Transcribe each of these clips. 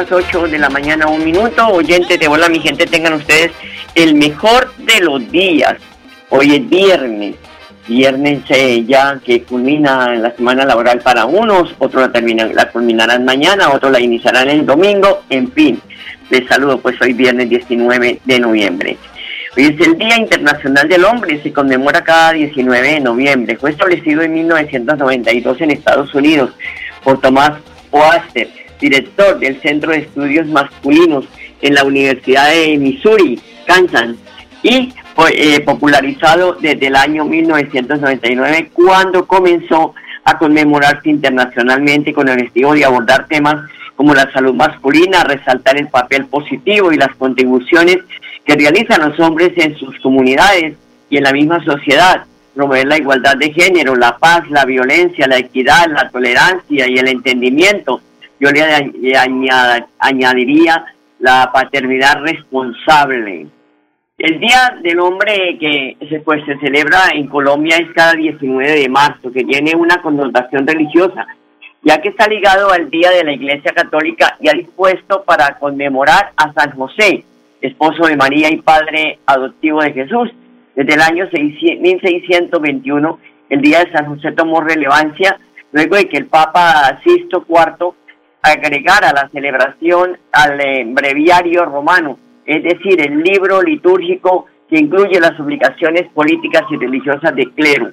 las 8 de la mañana, un minuto. Oyentes de Hola, mi gente, tengan ustedes el mejor de los días. Hoy es viernes. Viernes eh, ya que culmina la semana laboral para unos, otros la, terminan, la culminarán mañana, otros la iniciarán el domingo. En fin, les saludo, pues hoy viernes 19 de noviembre. Hoy es el Día Internacional del Hombre, se conmemora cada 19 de noviembre. Fue establecido en 1992 en Estados Unidos por Tomás Oaster, director del Centro de Estudios Masculinos en la Universidad de Missouri, Kansas, y eh, popularizado desde el año 1999 cuando comenzó a conmemorarse internacionalmente con el objetivo de abordar temas como la salud masculina, resaltar el papel positivo y las contribuciones que realizan los hombres en sus comunidades y en la misma sociedad, promover la igualdad de género, la paz, la violencia, la equidad, la tolerancia y el entendimiento. Yo le, añ- le añada- añadiría la paternidad responsable. El Día del Hombre que se, pues, se celebra en Colombia es cada 19 de marzo, que tiene una connotación religiosa, ya que está ligado al Día de la Iglesia Católica y ha dispuesto para conmemorar a San José, esposo de María y padre adoptivo de Jesús. Desde el año 600 1621, el Día de San José tomó relevancia luego de que el Papa Sisto IV agregara la celebración al eh, breviario romano, es decir, el libro litúrgico que incluye las obligaciones políticas y religiosas del clero.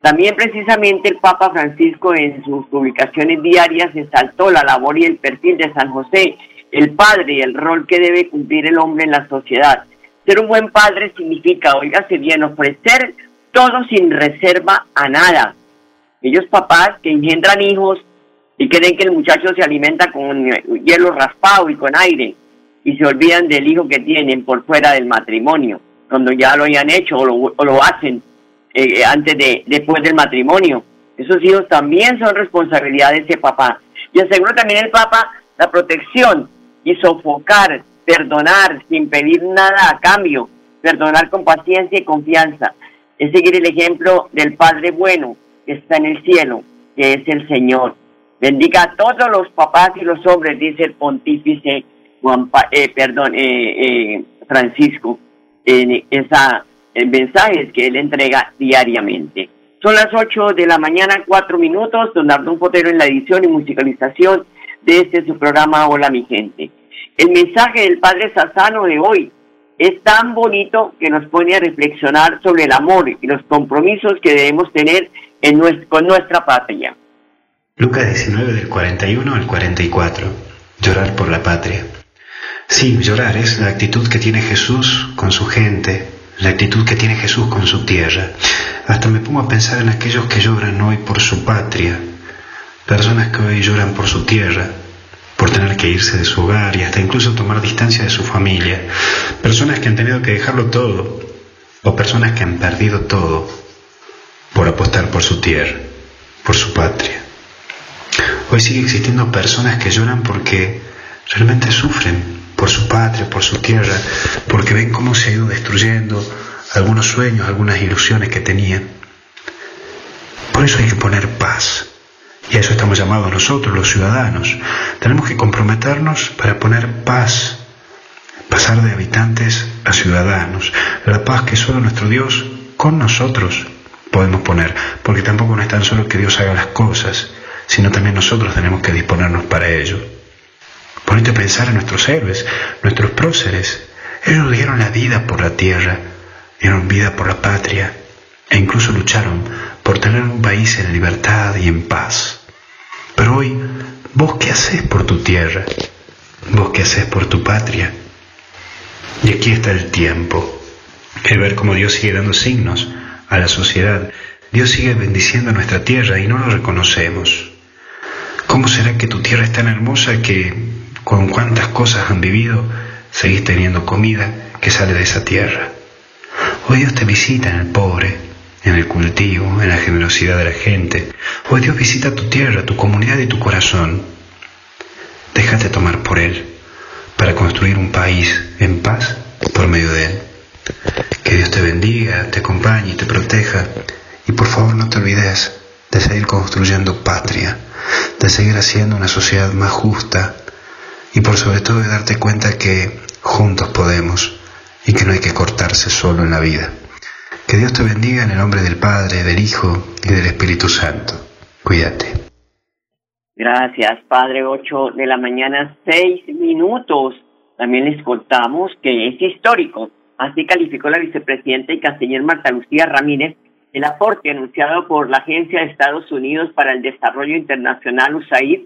También precisamente el Papa Francisco en sus publicaciones diarias exaltó la labor y el perfil de San José, el padre y el rol que debe cumplir el hombre en la sociedad. Ser un buen padre significa, oígase bien, ofrecer todo sin reserva a nada. Ellos papás que engendran hijos y creen que el muchacho se alimenta con hielo raspado y con aire y se olvidan del hijo que tienen por fuera del matrimonio, cuando ya lo hayan hecho o lo, hacen eh, antes de después del matrimonio. Esos hijos también son responsabilidad de ese papá. Y asegura también el Papa la protección y sofocar, perdonar sin pedir nada a cambio, perdonar con paciencia y confianza. Es seguir el ejemplo del Padre bueno que está en el cielo, que es el Señor. Bendiga a todos los papás y los hombres, dice el pontífice Juan eh, perdón, eh, eh, Francisco, en esa en mensajes que él entrega diariamente. Son las 8 de la mañana, 4 minutos, don Ardón Potero en la edición y musicalización de este su programa Hola mi gente. El mensaje del Padre Sassano de hoy es tan bonito que nos pone a reflexionar sobre el amor y los compromisos que debemos tener en nues- con nuestra patria. Lucas 19 del 41 al 44. Llorar por la patria. Sí, llorar es la actitud que tiene Jesús con su gente, la actitud que tiene Jesús con su tierra. Hasta me pongo a pensar en aquellos que lloran hoy por su patria, personas que hoy lloran por su tierra, por tener que irse de su hogar y hasta incluso tomar distancia de su familia, personas que han tenido que dejarlo todo, o personas que han perdido todo por apostar por su tierra, por su patria. Hoy sigue existiendo personas que lloran porque realmente sufren por su patria, por su tierra, porque ven cómo se ha ido destruyendo algunos sueños, algunas ilusiones que tenían. Por eso hay que poner paz. Y a eso estamos llamados nosotros, los ciudadanos. Tenemos que comprometernos para poner paz, pasar de habitantes a ciudadanos. La paz que solo nuestro Dios con nosotros podemos poner, porque tampoco no es tan solo que Dios haga las cosas, sino también nosotros tenemos que disponernos para ello. Ponete a pensar en nuestros héroes, nuestros próceres. Ellos dieron la vida por la tierra, dieron vida por la patria e incluso lucharon por tener un país en libertad y en paz. Pero hoy, ¿vos qué haces por tu tierra? ¿Vos qué haces por tu patria? Y aquí está el tiempo, el ver cómo Dios sigue dando signos a la sociedad. Dios sigue bendiciendo nuestra tierra y no lo reconocemos. ¿Cómo será que tu tierra es tan hermosa que con cuántas cosas han vivido, seguís teniendo comida que sale de esa tierra. Hoy Dios te visita en el pobre, en el cultivo, en la generosidad de la gente. Hoy Dios visita tu tierra, tu comunidad y tu corazón. Déjate tomar por Él para construir un país en paz por medio de Él. Que Dios te bendiga, te acompañe y te proteja. Y por favor no te olvides de seguir construyendo patria, de seguir haciendo una sociedad más justa, y por sobre todo de darte cuenta que juntos podemos y que no hay que cortarse solo en la vida. Que Dios te bendiga en el nombre del Padre, del Hijo y del Espíritu Santo. Cuídate. Gracias, Padre. 8 de la mañana, 6 minutos. También les contamos que es histórico. Así calificó la vicepresidenta y canciller Marta Lucía Ramírez el aporte anunciado por la Agencia de Estados Unidos para el Desarrollo Internacional USAID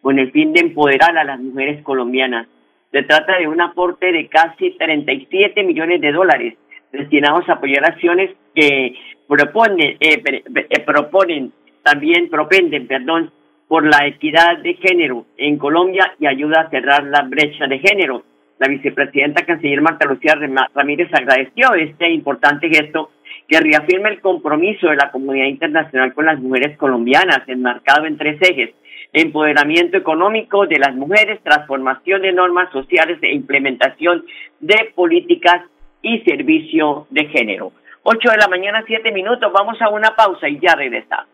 con el fin de empoderar a las mujeres colombianas. Se trata de un aporte de casi 37 millones de dólares destinados a apoyar acciones que proponen, eh, eh, proponen también propenden, perdón, por la equidad de género en Colombia y ayuda a cerrar la brecha de género. La vicepresidenta canciller Marta Lucía Ramírez agradeció este importante gesto que reafirma el compromiso de la comunidad internacional con las mujeres colombianas, enmarcado en tres ejes, empoderamiento económico de las mujeres, transformación de normas sociales e implementación de políticas y servicio de género. Ocho de la mañana, siete minutos, vamos a una pausa y ya regresamos.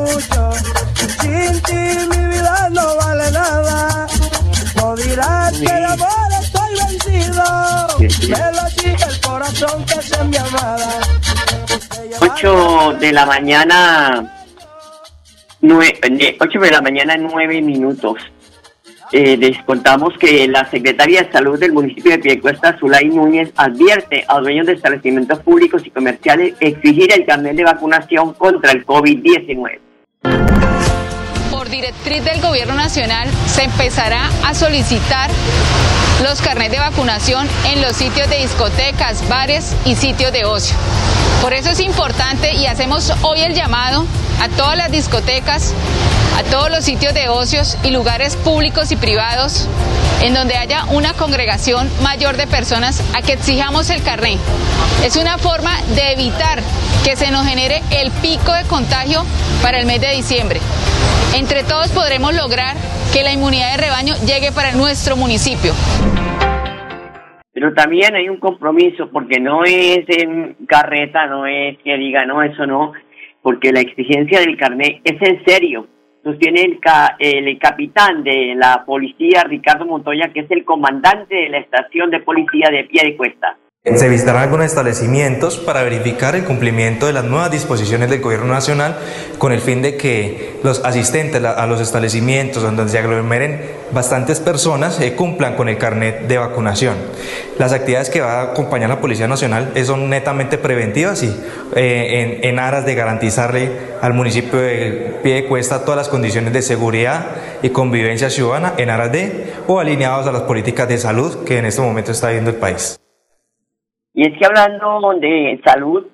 Mucho, sin ti mi vida no vale nada. No dirás que de amor estoy vencido, me lo dice el corazón que es mi amada. 8 de la mañana, nue- eh, 8 de la mañana, 9 minutos. Eh, les contamos que la Secretaría de Salud del municipio de Piedecuesta, Zulay Núñez, advierte a dueños de establecimientos públicos y comerciales exigir el carnet de vacunación contra el COVID-19. Por directriz del Gobierno Nacional se empezará a solicitar los carnets de vacunación en los sitios de discotecas, bares y sitios de ocio. Por eso es importante y hacemos hoy el llamado a todas las discotecas, a todos los sitios de ocios y lugares públicos y privados en donde haya una congregación mayor de personas a que exijamos el carnet. Es una forma de evitar que se nos genere el pico de contagio para el mes de diciembre. Entre todos podremos lograr que la inmunidad de rebaño llegue para nuestro municipio. Pero también hay un compromiso, porque no es en carreta, no es que diga, no, eso no, porque la exigencia del carnet es en serio. Sostiene el, ca- el capitán de la policía, Ricardo Montoya, que es el comandante de la estación de policía de pie de cuesta. Se visitarán algunos establecimientos para verificar el cumplimiento de las nuevas disposiciones del Gobierno Nacional con el fin de que los asistentes a los establecimientos donde se aglomeren bastantes personas eh, cumplan con el carnet de vacunación. Las actividades que va a acompañar la Policía Nacional eh, son netamente preventivas y eh, en, aras de garantizarle al municipio de Piedecuesta todas las condiciones de seguridad y convivencia ciudadana en aras de o alineados a las políticas de salud que en este momento está viendo el país. Y es que hablando de salud,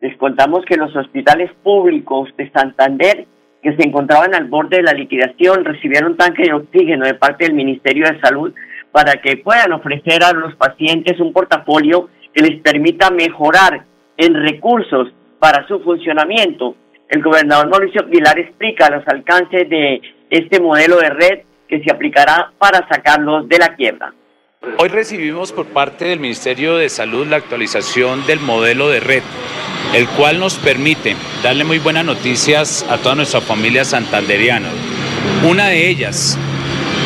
les contamos que los hospitales públicos de Santander, que se encontraban al borde de la liquidación, recibieron tanque de oxígeno de parte del Ministerio de Salud para que puedan ofrecer a los pacientes un portafolio que les permita mejorar en recursos para su funcionamiento. El gobernador Mauricio Aguilar explica los alcances de este modelo de red que se aplicará para sacarlos de la quiebra. Hoy recibimos por parte del Ministerio de Salud la actualización del modelo de red, el cual nos permite darle muy buenas noticias a toda nuestra familia santanderiana. Una de ellas,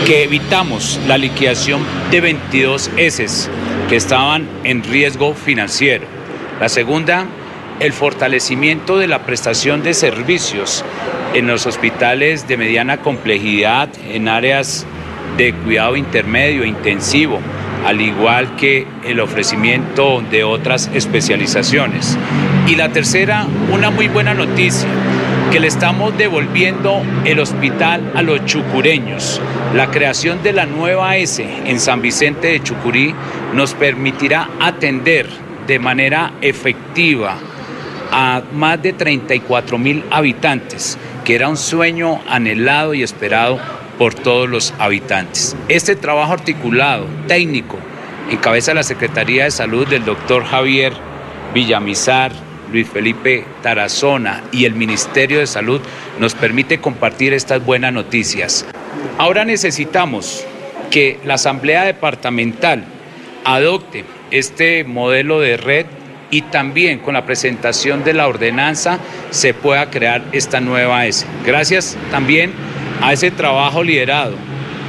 que evitamos la liquidación de 22 S que estaban en riesgo financiero. La segunda, el fortalecimiento de la prestación de servicios en los hospitales de mediana complejidad, en áreas de cuidado intermedio e intensivo, al igual que el ofrecimiento de otras especializaciones. Y la tercera, una muy buena noticia, que le estamos devolviendo el hospital a los chucureños. La creación de la nueva S en San Vicente de Chucurí nos permitirá atender de manera efectiva a más de 34 mil habitantes, que era un sueño anhelado y esperado por todos los habitantes. Este trabajo articulado, técnico, en cabeza de la Secretaría de Salud del doctor Javier Villamizar, Luis Felipe Tarazona y el Ministerio de Salud nos permite compartir estas buenas noticias. Ahora necesitamos que la Asamblea Departamental adopte este modelo de red y también con la presentación de la ordenanza se pueda crear esta nueva S. Gracias también a ese trabajo liderado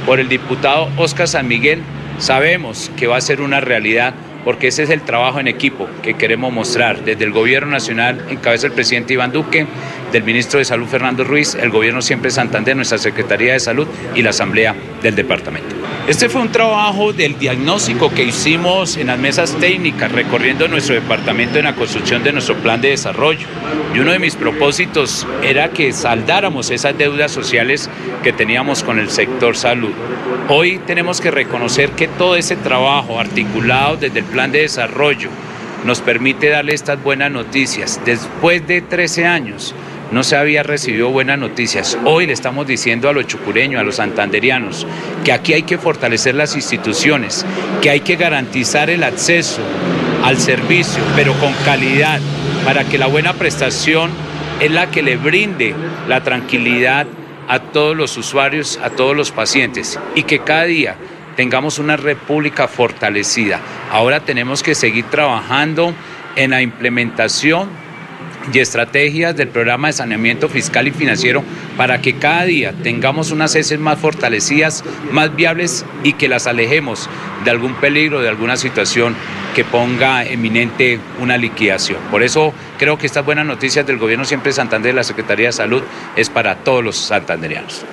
por el diputado Oscar San Miguel, sabemos que va a ser una realidad porque ese es el trabajo en equipo que queremos mostrar desde el Gobierno Nacional, en cabeza del presidente Iván Duque, del ministro de Salud Fernando Ruiz, el Gobierno Siempre Santander, nuestra Secretaría de Salud y la Asamblea del Departamento. Este fue un trabajo del diagnóstico que hicimos en las mesas técnicas, recorriendo nuestro departamento en la construcción de nuestro plan de desarrollo. Y uno de mis propósitos era que saldáramos esas deudas sociales que teníamos con el sector salud. Hoy tenemos que reconocer que todo ese trabajo articulado desde el plan de desarrollo nos permite darle estas buenas noticias. Después de 13 años, no se había recibido buenas noticias. Hoy le estamos diciendo a los chucureños, a los santanderianos, que aquí hay que fortalecer las instituciones, que hay que garantizar el acceso al servicio, pero con calidad, para que la buena prestación es la que le brinde la tranquilidad a todos los usuarios, a todos los pacientes, y que cada día tengamos una república fortalecida. Ahora tenemos que seguir trabajando en la implementación y estrategias del programa de saneamiento fiscal y financiero para que cada día tengamos unas heces más fortalecidas, más viables y que las alejemos de algún peligro, de alguna situación que ponga eminente una liquidación. Por eso creo que estas buenas noticias del Gobierno siempre de Santander, de la Secretaría de Salud, es para todos los santanderianos.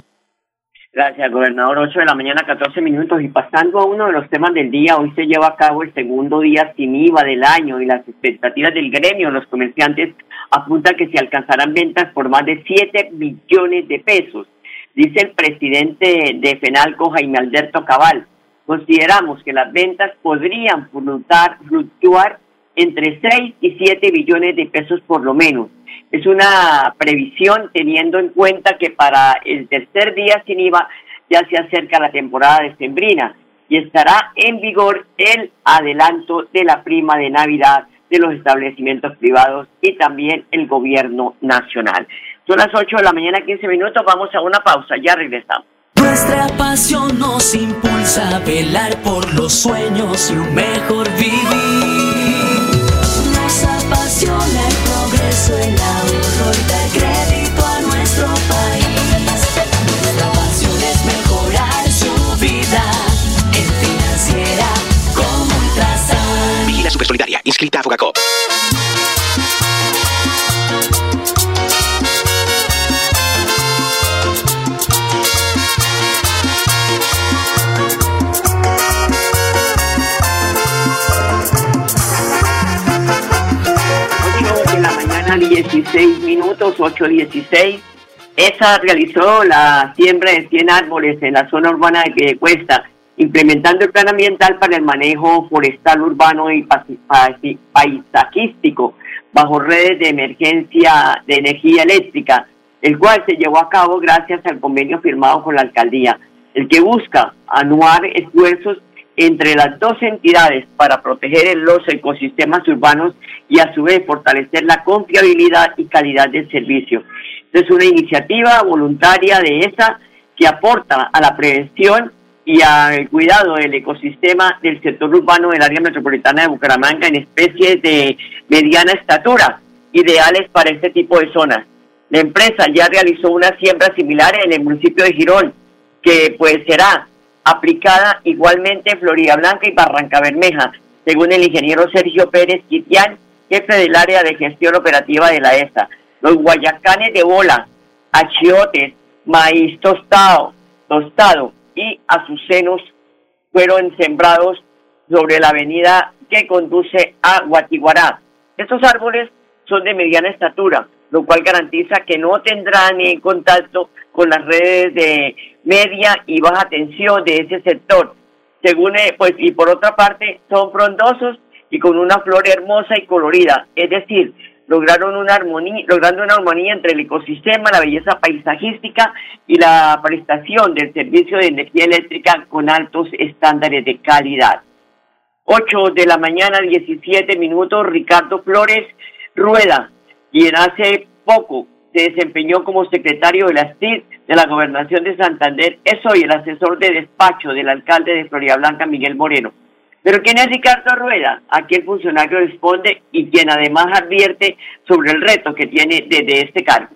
Gracias, gobernador. 8 de la mañana, 14 minutos. Y pasando a uno de los temas del día, hoy se lleva a cabo el segundo día sin IVA del año y las expectativas del gremio, los comerciantes, apuntan que se alcanzarán ventas por más de 7 billones de pesos. Dice el presidente de FENALCO, Jaime Alberto Cabal. Consideramos que las ventas podrían fluctuar, entre 6 y 7 billones de pesos por lo menos. Es una previsión teniendo en cuenta que para el tercer día sin IVA ya se acerca la temporada decembrina y estará en vigor el adelanto de la prima de Navidad de los establecimientos privados y también el gobierno nacional. Son las 8 de la mañana, 15 minutos, vamos a una pausa, ya regresamos. Nuestra pasión nos impulsa a velar por los sueños y un mejor vivir. Minutos, 8.16. ESA realizó la siembra de 100 árboles en la zona urbana de Piedecuesta, implementando el plan ambiental para el manejo forestal urbano y paisajístico bajo redes de emergencia de energía eléctrica, el cual se llevó a cabo gracias al convenio firmado con la alcaldía, el que busca anuar esfuerzos entre las dos entidades para proteger los ecosistemas urbanos y a su vez fortalecer la confiabilidad y calidad del servicio. Es una iniciativa voluntaria de esa que aporta a la prevención y al cuidado del ecosistema del sector urbano del área metropolitana de Bucaramanga en especies de mediana estatura, ideales para este tipo de zonas. La empresa ya realizó una siembra similar en el municipio de Girón, que pues será aplicada igualmente en Florida Blanca y Barranca Bermeja, según el ingeniero Sergio Pérez Quitián, jefe del área de gestión operativa de la ESA. Los guayacanes de bola, achiotes, maíz tostado, tostado y azucenos fueron sembrados sobre la avenida que conduce a Guatiguará. Estos árboles son de mediana estatura, lo cual garantiza que no tendrán en contacto con las redes de media y baja tensión de ese sector. Según, eh, pues, y por otra parte, son frondosos y con una flor hermosa y colorida, es decir, lograron una armonía, logrando una armonía entre el ecosistema, la belleza paisajística y la prestación del servicio de energía eléctrica con altos estándares de calidad. 8 de la mañana, 17 minutos, Ricardo Flores Rueda, quien hace poco se desempeñó como secretario de la STIR de la Gobernación de Santander, es hoy el asesor de despacho del alcalde de Florida Blanca, Miguel Moreno. Pero ¿quién es Ricardo Rueda? Aquí el funcionario responde y quien además advierte sobre el reto que tiene desde este cargo.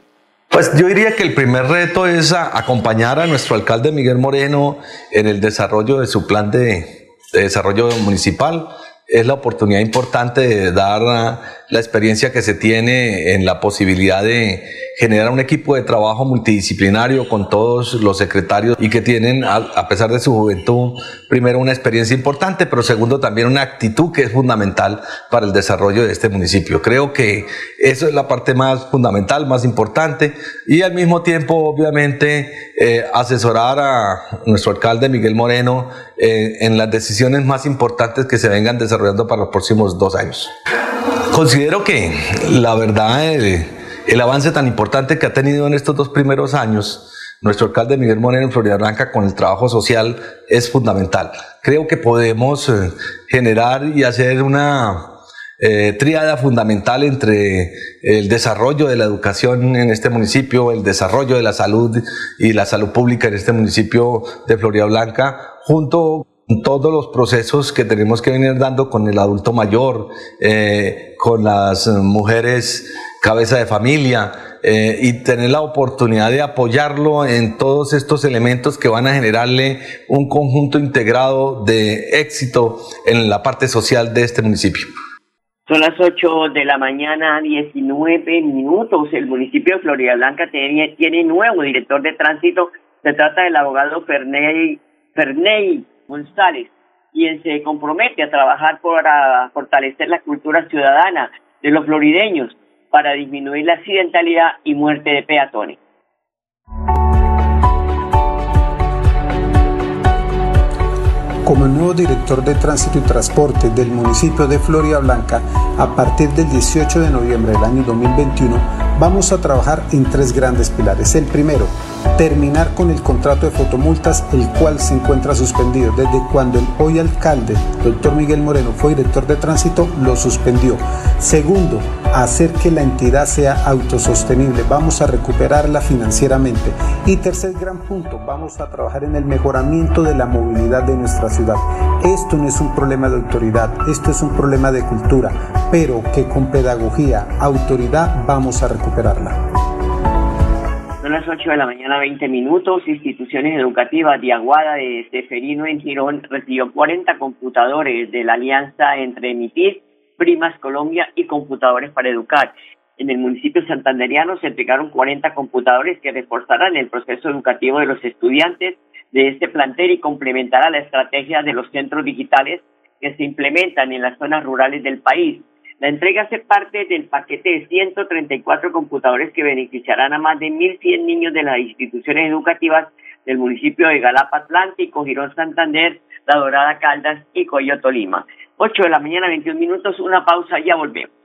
Pues yo diría que el primer reto es acompañar a nuestro alcalde Miguel Moreno en el desarrollo de su plan de desarrollo municipal. Es la oportunidad importante de dar la experiencia que se tiene en la posibilidad de generar un equipo de trabajo multidisciplinario con todos los secretarios y que tienen, a, pesar de su juventud, primero una experiencia importante, pero segundo también una actitud que es fundamental para el desarrollo de este municipio. Creo que eso es la parte más fundamental, más importante y al mismo tiempo, obviamente, eh, asesorar a nuestro alcalde Miguel Moreno eh, en las decisiones más importantes que se vengan desarrollando para los próximos dos años. Considero que la verdad, el, el avance tan importante que ha tenido en estos dos primeros años nuestro alcalde Miguel Moreno en Florida Blanca con el trabajo social es fundamental. Creo que podemos eh, generar y hacer una eh, tríada fundamental entre el desarrollo de la educación en este municipio, el desarrollo de la salud y la salud pública en este municipio de Florida Blanca, junto todos los procesos que tenemos que venir dando con el adulto mayor, eh, con las mujeres cabeza de familia, eh, y tener la oportunidad de apoyarlo en todos estos elementos que van a generarle un conjunto integrado de éxito en la parte social de este municipio. Son las 8 de la mañana, 19 minutos. El municipio de Florida Blanca tiene, tiene nuevo director de tránsito Se trata del abogado Ferney, Ferney González, quien se compromete a trabajar para fortalecer la cultura ciudadana de los florideños para disminuir la accidentalidad y muerte de peatones. como nuevo director de Tránsito y Transporte del municipio de Floria Blanca, a partir del 18 de noviembre del año 2021, vamos a trabajar en tres grandes pilares. El primero, terminar con el contrato de fotomultas, el cual se encuentra suspendido desde cuando el hoy alcalde, doctor Miguel Moreno, fue director de tránsito, lo suspendió. Segundo, hacer que la entidad sea autosostenible, vamos a recuperarla financieramente. Y tercer gran punto, vamos a trabajar en el mejoramiento de la movilidad de nuestra ciudad. Esto no es un problema de autoridad, esto es un problema de cultura, pero que con pedagogía, autoridad, vamos a recuperarla. Son las 8 de la mañana, 20 minutos. Instituciones educativas de Aguada de Seferino en Girón recibió 40 computadores de la alianza entre MITIS, Primas Colombia y Computadores para Educar. En el municipio santanderiano se entregaron 40 computadores que reforzarán el proceso educativo de los estudiantes de este plantel y complementará la estrategia de los centros digitales que se implementan en las zonas rurales del país. La entrega hace parte del paquete de 134 computadores que beneficiarán a más de 1.100 niños de las instituciones educativas del municipio de Galapa Atlántico, Girón Santander, La Dorada Caldas y Coyoto Lima. 8 de la mañana, 21 minutos, una pausa, ya volvemos.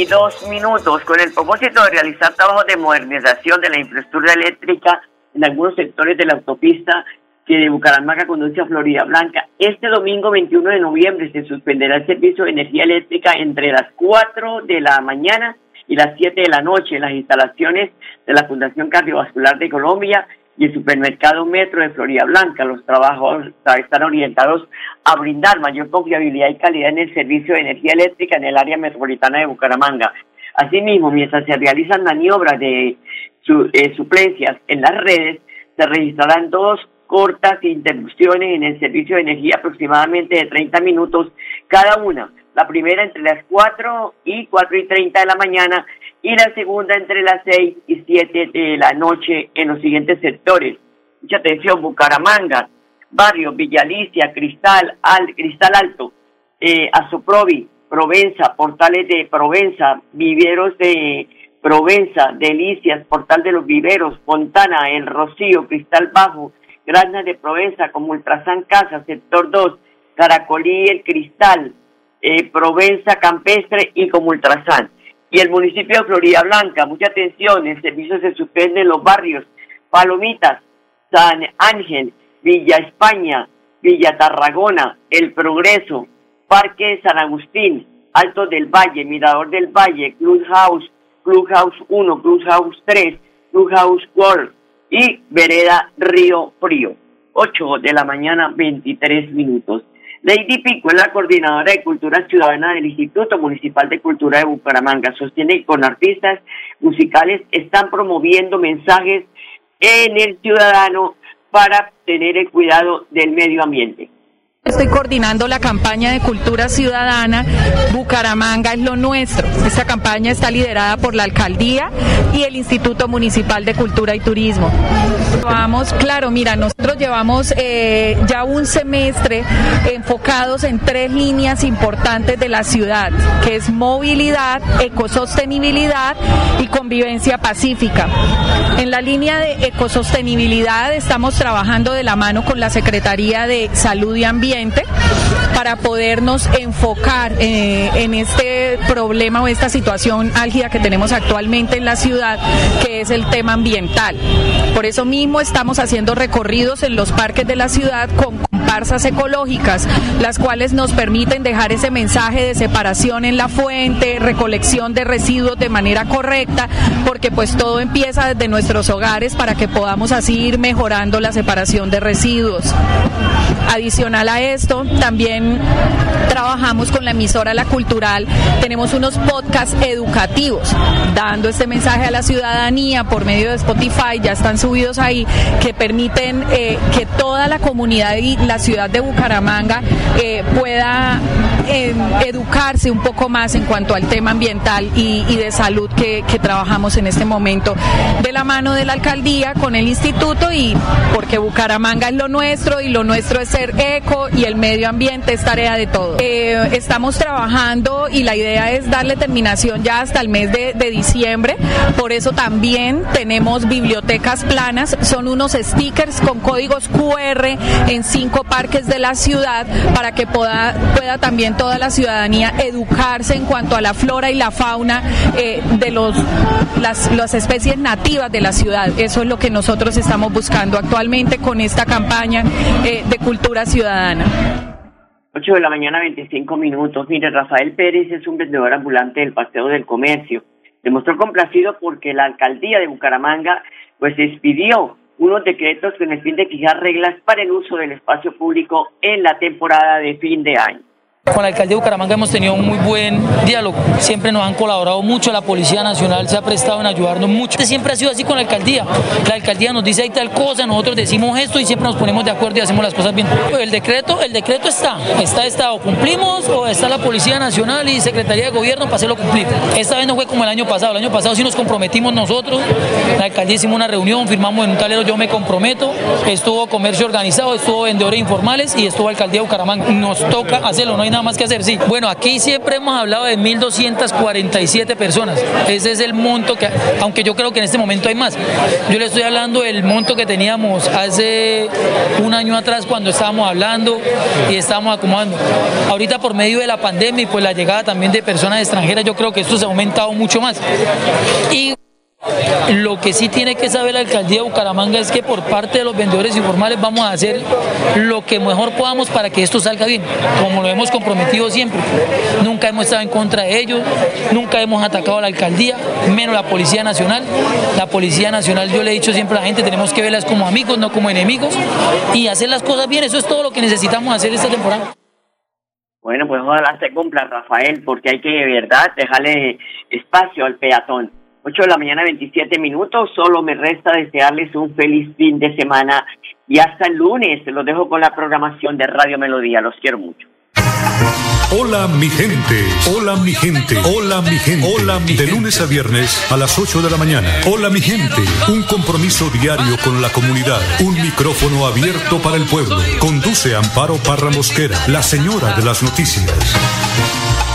Mañana, 22 minutos, con el propósito de realizar trabajos de modernización de la infraestructura eléctrica en algunos sectores de la autopista que de Bucaramanga conduce a Florida Blanca. Este domingo 21 de noviembre se suspenderá el servicio de energía eléctrica entre las 4 de la mañana y las 7 de la noche en las instalaciones de la Fundación Cardiovascular de Colombia y el supermercado Metro de Florida Blanca. Los trabajos están orientados a brindar mayor confiabilidad y calidad en el servicio de energía eléctrica en el área metropolitana de Bucaramanga. Asimismo, mientras se realizan maniobras de eh, suplencias en las redes, se registrarán dos cortas interrupciones en el servicio de energía aproximadamente de 30 minutos cada una. La primera entre las 4 y 4 y 30 de la mañana y la segunda entre las 6 y 7 de la noche en los siguientes sectores. Mucha atención, Bucaramanga, Barrio, Villalicia, Cristal, Al, Cristal Alto, eh, Azoprovi, Provenza, Portales de Provenza, Viveros de Provenza, Delicias, Portal de los Viveros, Fontana, El Rocío, Cristal Bajo, Grandas de Provenza, como Ultrasan Casa, Sector 2, Caracolí, El Cristal, eh, Provenza Campestre y como Ultrasan. Y el municipio de Florida Blanca, mucha atención, el servicio se suspende en los barrios Palomitas, San Ángel, Villa España, Villa Tarragona, El Progreso, Parque San Agustín, Alto del Valle, Mirador del Valle, Clubhouse, Clubhouse 1, Clubhouse 3, Clubhouse World y Vereda Río Frío. 8 de la mañana, 23 minutos. Lady Pico es la coordinadora de Cultura Ciudadana del Instituto Municipal de Cultura de Bucaramanga. Sostiene que con artistas musicales están promoviendo mensajes en el ciudadano para tener el cuidado del medio ambiente. Estoy coordinando la campaña de cultura ciudadana Bucaramanga es lo nuestro. Esta campaña está liderada por la alcaldía y el Instituto Municipal de Cultura y Turismo. Vamos, claro, mira, nosotros llevamos eh, ya un semestre enfocados en tres líneas importantes de la ciudad, que es movilidad, ecosostenibilidad y convivencia pacífica. En la línea de ecosostenibilidad estamos trabajando de la mano con la Secretaría de Salud y Ambiente ambiente para podernos enfocar eh, en este problema o esta situación álgida que tenemos actualmente en la ciudad, que es el tema ambiental. Por eso mismo estamos haciendo recorridos en los parques de la ciudad con comparsas ecológicas, las cuales nos permiten dejar ese mensaje de separación en la fuente, recolección de residuos de manera correcta, porque pues todo empieza desde nuestros hogares para que podamos así ir mejorando la separación de residuos. Adicional a esto, también trabajamos con la emisora La Cultural, tenemos unos podcasts educativos, dando este mensaje a la ciudadanía por medio de Spotify, ya están subidos ahí, que permiten eh, que toda la comunidad y la ciudad de Bucaramanga eh, pueda eh, educarse un poco más en cuanto al tema ambiental y, de salud que, trabajamos en este momento. De la mano de la alcaldía con el instituto y porque Bucaramanga es lo nuestro y lo nuestro es ser eco y el medio ambiente es tarea de todos. Eh, estamos trabajando y la idea es darle terminación ya hasta el mes de, de diciembre, por eso también tenemos bibliotecas planas, son unos stickers con códigos QR en cinco parques de la ciudad para que pueda, pueda también toda la ciudadanía educarse en cuanto a la flora y la fauna eh, de los, las, las especies nativas de la ciudad. Eso es lo que nosotros estamos buscando actualmente con esta campaña eh, de cultura ciudadana. 8 de la mañana, 25 minutos. Mire, Rafael Pérez es un vendedor ambulante del Paseo del Comercio. Demostró complacido porque la alcaldía de Bucaramanga pues expidió unos decretos con el fin de fijar reglas para el uso del espacio público en la temporada de fin de año. Con la alcaldía de Bucaramanga hemos tenido un muy buen diálogo. Siempre nos han colaborado mucho. La Policía Nacional se ha prestado en ayudarnos mucho. Siempre ha sido así con la alcaldía. La alcaldía nos dice hay tal cosa, nosotros decimos esto y siempre nos ponemos de acuerdo y hacemos las cosas bien. El decreto, el decreto está. Está, está. O cumplimos o está la Policía Nacional y Secretaría de Gobierno para hacerlo cumplir. Esta vez no fue como el año pasado. El año pasado sí nos comprometimos nosotros. La alcaldía hicimos una reunión, firmamos en un talero Yo Me Comprometo. Estuvo comercio organizado, estuvo vendedores informales y estuvo alcaldía de Bucaramanga. Nos toca hacerlo, no hay más que hacer. Sí, bueno, aquí siempre hemos hablado de 1.247 personas. Ese es el monto que, aunque yo creo que en este momento hay más. Yo le estoy hablando del monto que teníamos hace un año atrás cuando estábamos hablando y estábamos acomodando. Ahorita por medio de la pandemia y pues la llegada también de personas extranjeras, yo creo que esto se ha aumentado mucho más. Y lo que sí tiene que saber la alcaldía de Bucaramanga es que por parte de los vendedores informales vamos a hacer lo que mejor podamos para que esto salga bien, como lo hemos comprometido siempre. Nunca hemos estado en contra de ellos, nunca hemos atacado a la alcaldía, menos la Policía Nacional. La Policía Nacional, yo le he dicho siempre a la gente, tenemos que verlas como amigos, no como enemigos, y hacer las cosas bien. Eso es todo lo que necesitamos hacer esta temporada. Bueno, pues ojalá se cumpla, Rafael, porque hay que de verdad dejarle espacio al peatón. 8 de la mañana, 27 minutos. Solo me resta desearles un feliz fin de semana y hasta el lunes. Los dejo con la programación de Radio Melodía. Los quiero mucho. Hola mi gente, hola mi gente, hola mi gente, hola mi De lunes a viernes a las 8 de la mañana. Hola mi gente, un compromiso diario con la comunidad, un micrófono abierto para el pueblo. Conduce Amparo Parra Mosquera, la señora de las noticias.